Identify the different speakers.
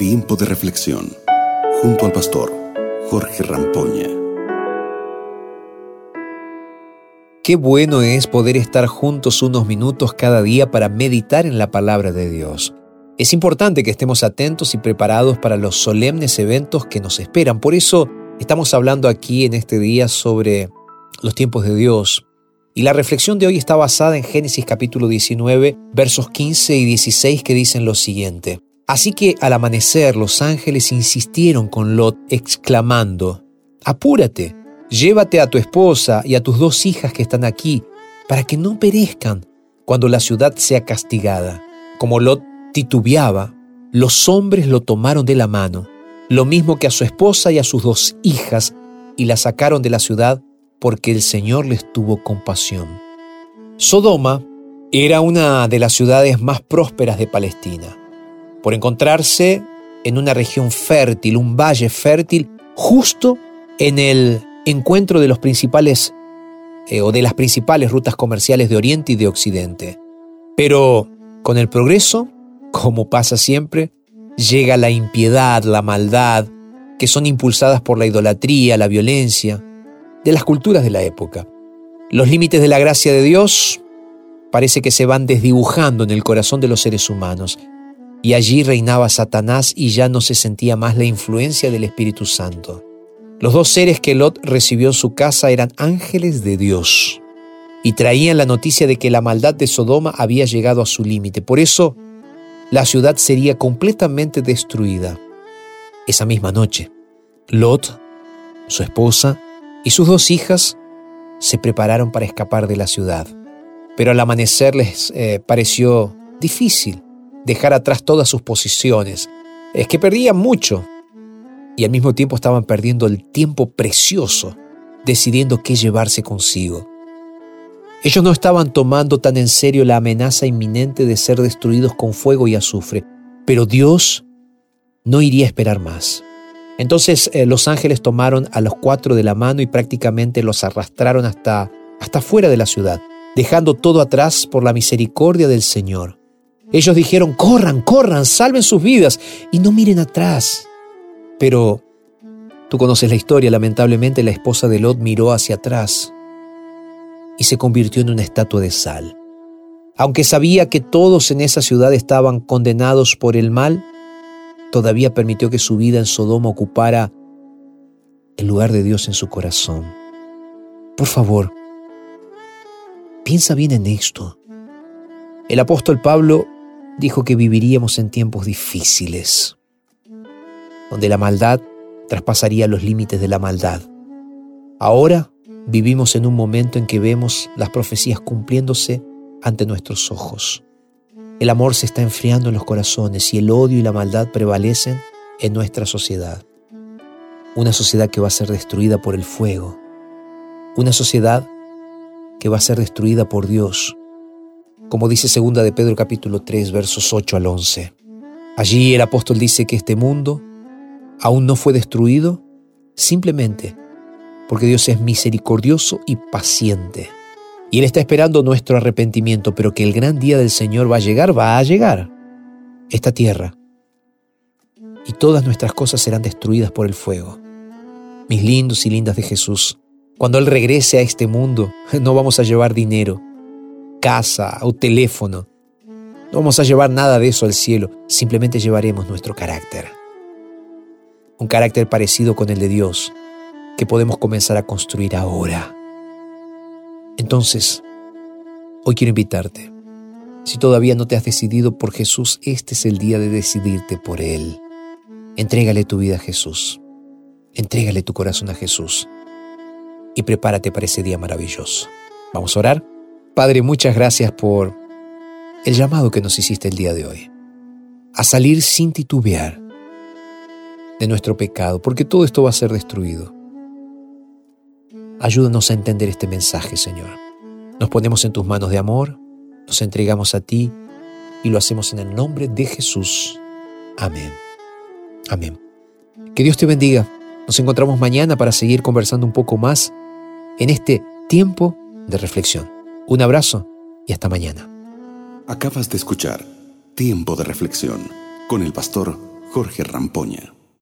Speaker 1: Tiempo de reflexión junto al pastor Jorge Rampoña.
Speaker 2: Qué bueno es poder estar juntos unos minutos cada día para meditar en la palabra de Dios. Es importante que estemos atentos y preparados para los solemnes eventos que nos esperan. Por eso estamos hablando aquí en este día sobre los tiempos de Dios. Y la reflexión de hoy está basada en Génesis capítulo 19, versos 15 y 16 que dicen lo siguiente. Así que al amanecer los ángeles insistieron con Lot exclamando, Apúrate, llévate a tu esposa y a tus dos hijas que están aquí, para que no perezcan cuando la ciudad sea castigada. Como Lot titubeaba, los hombres lo tomaron de la mano, lo mismo que a su esposa y a sus dos hijas, y la sacaron de la ciudad porque el Señor les tuvo compasión. Sodoma era una de las ciudades más prósperas de Palestina, por encontrarse en una región fértil, un valle fértil, justo en el encuentro de los principales eh, o de las principales rutas comerciales de Oriente y de Occidente. Pero con el progreso, como pasa siempre, llega la impiedad, la maldad, que son impulsadas por la idolatría, la violencia, de las culturas de la época. Los límites de la gracia de Dios parece que se van desdibujando en el corazón de los seres humanos, y allí reinaba Satanás y ya no se sentía más la influencia del Espíritu Santo. Los dos seres que Lot recibió en su casa eran ángeles de Dios y traían la noticia de que la maldad de Sodoma había llegado a su límite. Por eso, la ciudad sería completamente destruida. Esa misma noche, Lot, su esposa y sus dos hijas se prepararon para escapar de la ciudad. Pero al amanecer les eh, pareció difícil dejar atrás todas sus posiciones. Es que perdían mucho y al mismo tiempo estaban perdiendo el tiempo precioso decidiendo qué llevarse consigo. Ellos no estaban tomando tan en serio la amenaza inminente de ser destruidos con fuego y azufre, pero Dios no iría a esperar más. Entonces eh, los ángeles tomaron a los cuatro de la mano y prácticamente los arrastraron hasta, hasta fuera de la ciudad, dejando todo atrás por la misericordia del Señor. Ellos dijeron, corran, corran, salven sus vidas y no miren atrás. Pero tú conoces la historia, lamentablemente la esposa de Lot miró hacia atrás y se convirtió en una estatua de sal. Aunque sabía que todos en esa ciudad estaban condenados por el mal, todavía permitió que su vida en Sodoma ocupara el lugar de Dios en su corazón. Por favor, piensa bien en esto. El apóstol Pablo dijo que viviríamos en tiempos difíciles, donde la maldad traspasaría los límites de la maldad. Ahora vivimos en un momento en que vemos las profecías cumpliéndose ante nuestros ojos. El amor se está enfriando en los corazones y el odio y la maldad prevalecen en nuestra sociedad. Una sociedad que va a ser destruida por el fuego. Una sociedad que va a ser destruida por Dios. Como dice segunda de Pedro capítulo 3 versos 8 al 11. Allí el apóstol dice que este mundo aún no fue destruido simplemente porque Dios es misericordioso y paciente y Él está esperando nuestro arrepentimiento, pero que el gran día del Señor va a llegar, va a llegar. Esta tierra y todas nuestras cosas serán destruidas por el fuego. Mis lindos y lindas de Jesús, cuando Él regrese a este mundo, no vamos a llevar dinero, casa o teléfono. No vamos a llevar nada de eso al cielo, simplemente llevaremos nuestro carácter. Un carácter parecido con el de Dios, que podemos comenzar a construir ahora. Entonces, hoy quiero invitarte. Si todavía no te has decidido por Jesús, este es el día de decidirte por Él. Entrégale tu vida a Jesús. Entrégale tu corazón a Jesús. Y prepárate para ese día maravilloso. Vamos a orar. Padre, muchas gracias por el llamado que nos hiciste el día de hoy. A salir sin titubear de nuestro pecado, porque todo esto va a ser destruido. Ayúdanos a entender este mensaje, Señor. Nos ponemos en tus manos de amor, nos entregamos a ti y lo hacemos en el nombre de Jesús. Amén. Amén. Que Dios te bendiga. Nos encontramos mañana para seguir conversando un poco más en este tiempo de reflexión. Un abrazo y hasta mañana.
Speaker 1: Acabas de escuchar Tiempo de Reflexión con el pastor Jorge Rampoña.